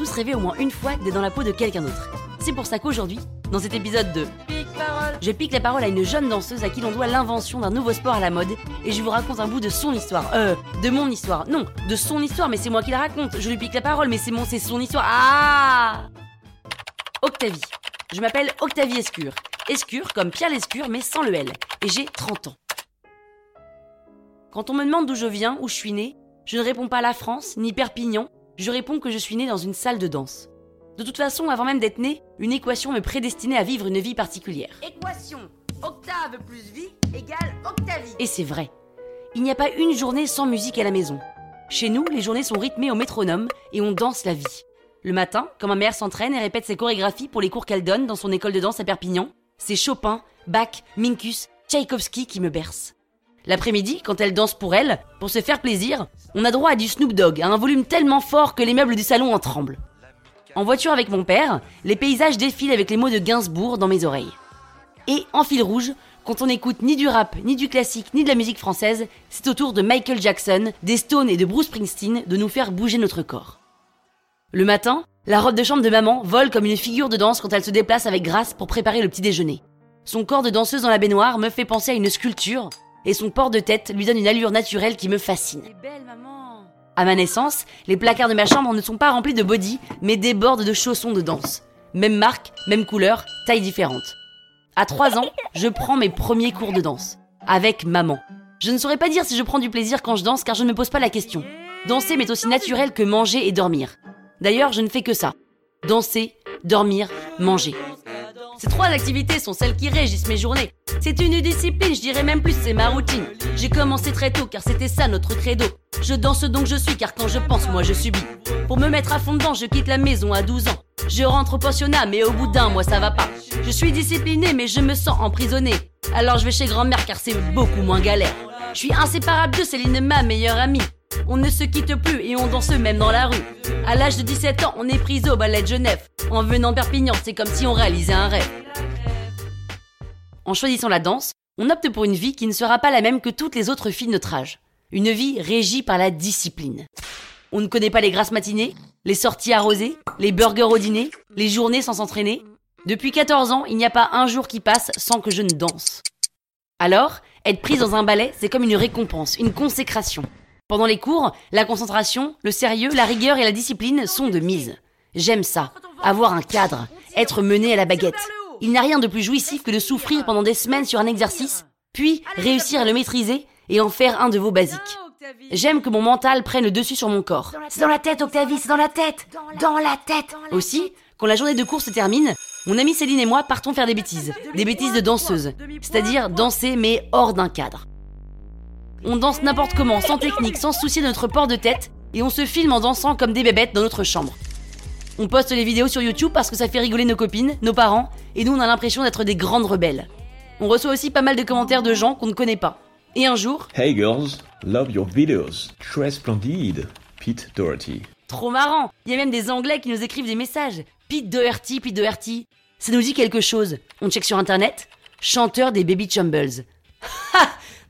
tous rêvé au moins une fois d'être dans la peau de quelqu'un d'autre. C'est pour ça qu'aujourd'hui, dans cet épisode de Pique parole, je pique la parole à une jeune danseuse à qui l'on doit l'invention d'un nouveau sport à la mode et je vous raconte un bout de son histoire. Euh, de mon histoire. Non, de son histoire, mais c'est moi qui la raconte. Je lui pique la parole, mais c'est mon, c'est son histoire. Ah Octavie. Je m'appelle Octavie Escure. Escure comme Pierre Lescure, mais sans le L. Et j'ai 30 ans. Quand on me demande d'où je viens, où je suis née, je ne réponds pas la France, ni Perpignan, je réponds que je suis née dans une salle de danse. De toute façon, avant même d'être née, une équation me prédestinait à vivre une vie particulière. Équation Octave plus vie égale Octavie. Et c'est vrai. Il n'y a pas une journée sans musique à la maison. Chez nous, les journées sont rythmées au métronome et on danse la vie. Le matin, quand ma mère s'entraîne et répète ses chorégraphies pour les cours qu'elle donne dans son école de danse à Perpignan, c'est Chopin, Bach, Minkus, Tchaïkovski qui me bercent. L'après-midi, quand elle danse pour elle, pour se faire plaisir, on a droit à du Snoop Dogg, à un volume tellement fort que les meubles du salon en tremblent. En voiture avec mon père, les paysages défilent avec les mots de Gainsbourg dans mes oreilles. Et en fil rouge, quand on n'écoute ni du rap, ni du classique, ni de la musique française, c'est au tour de Michael Jackson, des Stones et de Bruce Springsteen de nous faire bouger notre corps. Le matin, la robe de chambre de maman vole comme une figure de danse quand elle se déplace avec grâce pour préparer le petit déjeuner. Son corps de danseuse dans la baignoire me fait penser à une sculpture, et son port de tête lui donne une allure naturelle qui me fascine. À ma naissance, les placards de ma chambre ne sont pas remplis de body, mais débordent de chaussons de danse. Même marque, même couleur, taille différente. À 3 ans, je prends mes premiers cours de danse. Avec maman. Je ne saurais pas dire si je prends du plaisir quand je danse car je ne me pose pas la question. Danser m'est aussi naturel que manger et dormir. D'ailleurs, je ne fais que ça. Danser, dormir, manger. Ces trois activités sont celles qui régissent mes journées. C'est une discipline, je dirais même plus, c'est ma routine. J'ai commencé très tôt car c'était ça notre credo. Je danse donc je suis car quand je pense, moi je subis. Pour me mettre à fond dedans, je quitte la maison à 12 ans. Je rentre au pensionnat, mais au bout d'un mois ça va pas. Je suis discipliné, mais je me sens emprisonné. Alors je vais chez grand-mère car c'est beaucoup moins galère. Je suis inséparable de Céline, ma meilleure amie. On ne se quitte plus et on danse même dans la rue. À l'âge de 17 ans, on est pris au ballet de Genève. En venant Perpignan, c'est comme si on réalisait un rêve. En choisissant la danse, on opte pour une vie qui ne sera pas la même que toutes les autres filles de notre âge. Une vie régie par la discipline. On ne connaît pas les grasses matinées, les sorties arrosées, les burgers au dîner, les journées sans s'entraîner. Depuis 14 ans, il n'y a pas un jour qui passe sans que je ne danse. Alors, être prise dans un ballet, c'est comme une récompense, une consécration. Pendant les cours, la concentration, le sérieux, la rigueur et la discipline sont de mise. J'aime ça, avoir un cadre, être mené à la baguette. Il n'y a rien de plus jouissif que de souffrir pendant des semaines sur un exercice, puis réussir à le maîtriser et en faire un de vos basiques. J'aime que mon mental prenne le dessus sur mon corps. C'est dans la tête, Octavie, c'est dans la tête Dans la tête Aussi, quand la journée de cours se termine, mon amie Céline et moi partons faire des bêtises. Des bêtises de danseuse. C'est-à-dire danser mais hors d'un cadre. On danse n'importe comment, sans technique, sans soucier de notre port de tête, et on se filme en dansant comme des bébêtes dans notre chambre. On poste les vidéos sur YouTube parce que ça fait rigoler nos copines, nos parents, et nous on a l'impression d'être des grandes rebelles. On reçoit aussi pas mal de commentaires de gens qu'on ne connaît pas. Et un jour, Hey girls, love your videos. Très splendide. Pete Doherty. trop marrant, il y a même des Anglais qui nous écrivent des messages. Pete Doherty, Pete Doherty. Ça nous dit quelque chose. On check sur internet, chanteur des Baby Chumbles.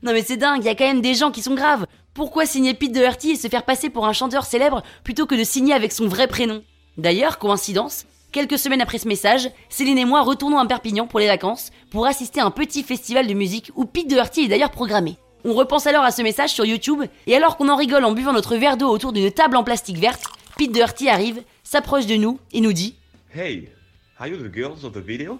Non mais c'est dingue, il y a quand même des gens qui sont graves. Pourquoi signer Pete Doherty et se faire passer pour un chanteur célèbre plutôt que de signer avec son vrai prénom? D'ailleurs, coïncidence, quelques semaines après ce message, Céline et moi retournons à Perpignan pour les vacances pour assister à un petit festival de musique où Pete Doherty est d'ailleurs programmé. On repense alors à ce message sur YouTube, et alors qu'on en rigole en buvant notre verre d'eau autour d'une table en plastique verte, Pete Doherty arrive, s'approche de nous et nous dit Hey, are you the girls of the video?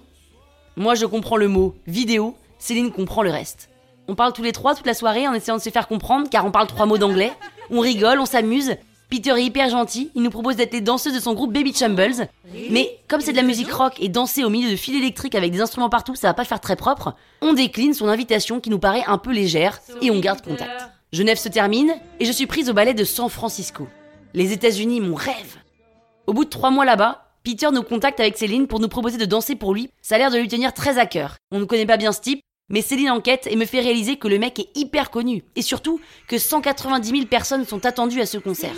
Moi je comprends le mot vidéo, Céline comprend le reste. On parle tous les trois toute la soirée en essayant de se faire comprendre car on parle trois mots d'anglais. On rigole, on s'amuse. Peter est hyper gentil, il nous propose d'être les danseuses de son groupe Baby Chumbles. Mais comme c'est de la musique rock et danser au milieu de fils électriques avec des instruments partout, ça va pas faire très propre, on décline son invitation qui nous paraît un peu légère et on garde contact. Genève se termine et je suis prise au ballet de San Francisco. Les États-Unis, mon rêve. Au bout de trois mois là-bas, Peter nous contacte avec Céline pour nous proposer de danser pour lui. Ça a l'air de lui tenir très à cœur. On ne connaît pas bien ce type, mais Céline enquête et me fait réaliser que le mec est hyper connu. Et surtout que 190 000 personnes sont attendues à ce concert.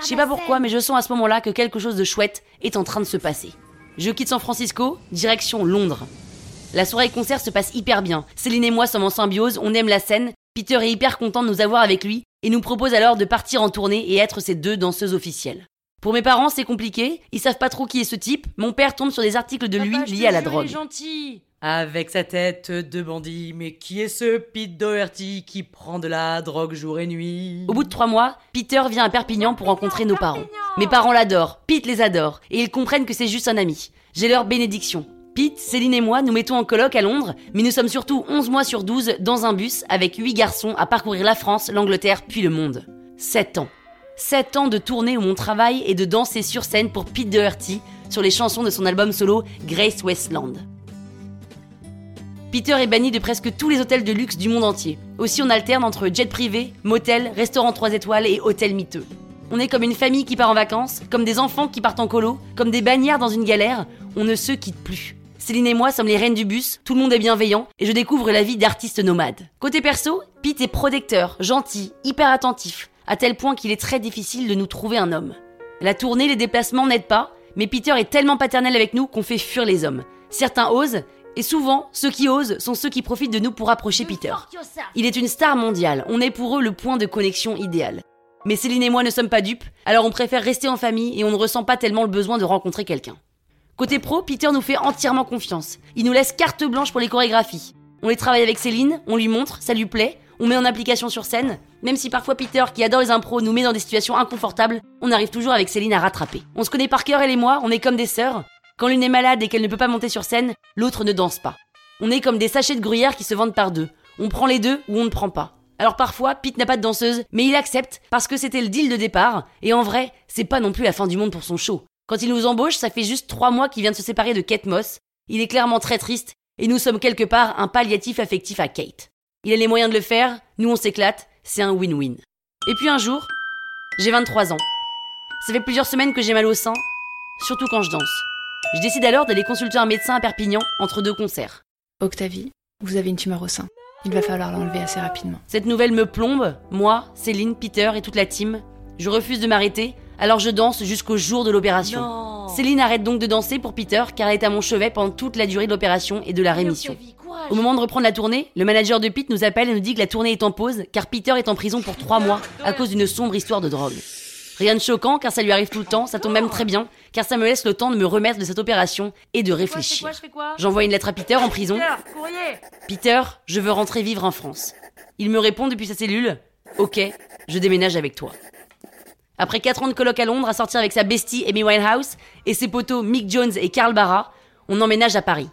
Je sais pas pourquoi, mais je sens à ce moment-là que quelque chose de chouette est en train de se passer. Je quitte San Francisco, direction Londres. La soirée concert se passe hyper bien. Céline et moi sommes en symbiose, on aime la scène. Peter est hyper content de nous avoir avec lui et nous propose alors de partir en tournée et être ses deux danseuses officielles. Pour mes parents, c'est compliqué, ils savent pas trop qui est ce type. Mon père tombe sur des articles de lui liés à la drogue. gentil. Avec sa tête de bandit, mais qui est ce Pete Doherty qui prend de la drogue jour et nuit? Au bout de trois mois, Peter vient à Perpignan pour rencontrer nos parents. Mes parents l'adorent, Pete les adore, et ils comprennent que c'est juste un ami. J'ai leur bénédiction. Pete, Céline et moi nous mettons en colloque à Londres, mais nous sommes surtout 11 mois sur 12 dans un bus avec 8 garçons à parcourir la France, l'Angleterre puis le monde. 7 ans. 7 ans de tournée où mon travail est de danser sur scène pour Pete Doherty sur les chansons de son album solo Grace Westland. Peter est banni de presque tous les hôtels de luxe du monde entier. Aussi, on alterne entre jet privé, motel, restaurant 3 étoiles et hôtel miteux. On est comme une famille qui part en vacances, comme des enfants qui partent en colo, comme des bannières dans une galère, on ne se quitte plus. Céline et moi sommes les reines du bus, tout le monde est bienveillant, et je découvre la vie d'artiste nomade. Côté perso, Pete est protecteur, gentil, hyper attentif, à tel point qu'il est très difficile de nous trouver un homme. La tournée, les déplacements n'aident pas, mais Peter est tellement paternel avec nous qu'on fait fuir les hommes. Certains osent, et souvent, ceux qui osent sont ceux qui profitent de nous pour approcher Peter. Il est une star mondiale, on est pour eux le point de connexion idéal. Mais Céline et moi ne sommes pas dupes, alors on préfère rester en famille et on ne ressent pas tellement le besoin de rencontrer quelqu'un. Côté pro, Peter nous fait entièrement confiance. Il nous laisse carte blanche pour les chorégraphies. On les travaille avec Céline, on lui montre, ça lui plaît, on met en application sur scène. Même si parfois Peter, qui adore les impros, nous met dans des situations inconfortables, on arrive toujours avec Céline à rattraper. On se connaît par cœur, elle et moi, on est comme des sœurs. Quand l'une est malade et qu'elle ne peut pas monter sur scène, l'autre ne danse pas. On est comme des sachets de gruyère qui se vendent par deux. On prend les deux ou on ne prend pas. Alors parfois, Pete n'a pas de danseuse, mais il accepte parce que c'était le deal de départ, et en vrai, c'est pas non plus la fin du monde pour son show. Quand il nous embauche, ça fait juste trois mois qu'il vient de se séparer de Kate Moss, il est clairement très triste, et nous sommes quelque part un palliatif affectif à Kate. Il a les moyens de le faire, nous on s'éclate, c'est un win-win. Et puis un jour, j'ai 23 ans. Ça fait plusieurs semaines que j'ai mal au sein, surtout quand je danse. Je décide alors d'aller consulter un médecin à Perpignan entre deux concerts. Octavie, vous avez une tumeur au sein. Il va falloir l'enlever assez rapidement. Cette nouvelle me plombe, moi, Céline, Peter et toute la team. Je refuse de m'arrêter, alors je danse jusqu'au jour de l'opération. Céline arrête donc de danser pour Peter car elle est à mon chevet pendant toute la durée de l'opération et de la rémission. Au moment de reprendre la tournée, le manager de Pete nous appelle et nous dit que la tournée est en pause car Peter est en prison pour trois mois à cause d'une sombre histoire de drogue. Rien de choquant car ça lui arrive tout le temps, ça tombe même très bien car ça me laisse le temps de me remettre de cette opération et de réfléchir. J'envoie une lettre à Peter en prison. Peter, je veux rentrer vivre en France. Il me répond depuis sa cellule Ok, je déménage avec toi. Après 4 ans de colloque à Londres, à sortir avec sa bestie Amy Winehouse et ses potos Mick Jones et Carl Barra, on emménage à Paris.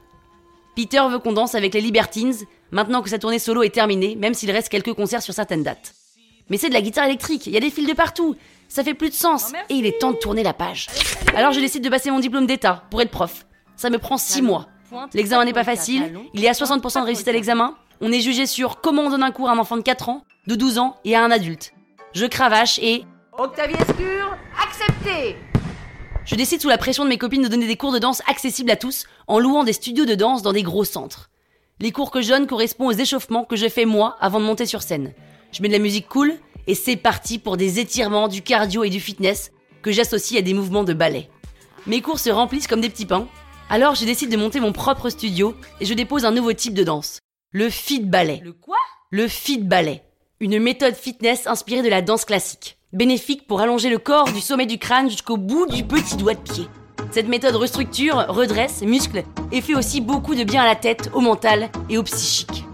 Peter veut qu'on danse avec les Libertines, maintenant que sa tournée solo est terminée, même s'il reste quelques concerts sur certaines dates. Mais c'est de la guitare électrique, il y a des fils de partout, ça fait plus de sens, et il est temps de tourner la page. Alors je décide de passer mon diplôme d'état pour être prof. Ça me prend 6 mois. L'examen n'est pas facile, il y a 60% de réussite à l'examen, on est jugé sur comment on donne un cours à un enfant de 4 ans, de 12 ans et à un adulte. Je cravache et... Octavie Escure, accepté Je décide sous la pression de mes copines de donner des cours de danse accessibles à tous en louant des studios de danse dans des gros centres. Les cours que je donne correspondent aux échauffements que je fais moi avant de monter sur scène. Je mets de la musique cool et c'est parti pour des étirements, du cardio et du fitness que j'associe à des mouvements de ballet. Mes cours se remplissent comme des petits pains, alors je décide de monter mon propre studio et je dépose un nouveau type de danse. Le fit ballet. Le quoi? Le fit ballet. Une méthode fitness inspirée de la danse classique bénéfique pour allonger le corps du sommet du crâne jusqu'au bout du petit doigt de pied. Cette méthode restructure, redresse, muscle et fait aussi beaucoup de bien à la tête, au mental et au psychique.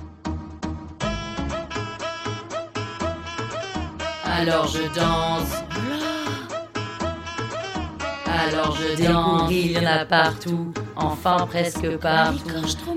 Alors je danse. Alors je danse, il y en a partout, enfin presque partout.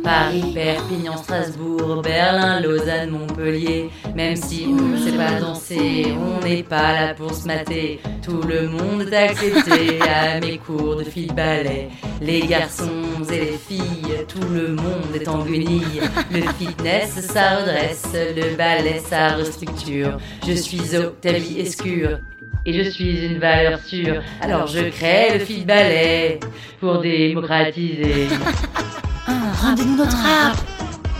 Paris, Perpignan, Strasbourg, Berlin, Lausanne, Montpellier. Même si on ne sait pas danser, on n'est pas là pour se mater. Tout le monde est accepté à mes cours de filles ballet. Les garçons et les filles, tout le monde est en guenille. Le fitness, ça redresse, le ballet, ça restructure. Je suis Octavie Escure et je suis une valeur sûre. Alors je crée le fil ballet pour démocratiser. Ah, rendez-nous notre rap.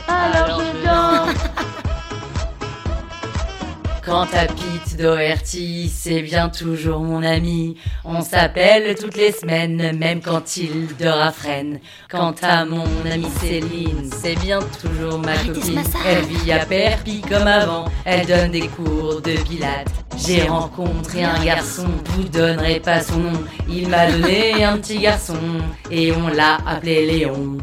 Alors je danse. Quant à Pete Doherty, c'est bien toujours mon ami. On s'appelle toutes les semaines, même quand il dort à Fresnes. Quant à mon amie Céline, c'est bien toujours ma Arrêtez copine. Elle vit à Perpi comme avant. Elle donne des cours de pilates. J'ai rencontré un garçon, vous donnerez pas son nom. Il m'a donné un petit garçon et on l'a appelé Léon.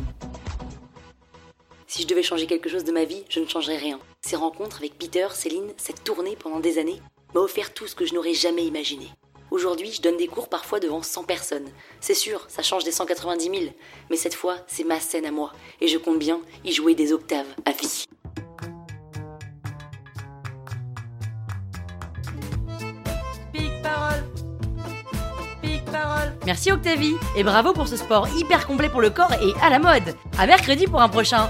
Si je devais changer quelque chose de ma vie, je ne changerais rien. Ces rencontres avec Peter, Céline, cette tournée pendant des années, m'a offert tout ce que je n'aurais jamais imaginé. Aujourd'hui, je donne des cours parfois devant 100 personnes. C'est sûr, ça change des 190 000, mais cette fois, c'est ma scène à moi, et je compte bien y jouer des octaves à vie. Pique parole Pique parole Merci Octavie, et bravo pour ce sport hyper complet pour le corps et à la mode. À mercredi pour un prochain.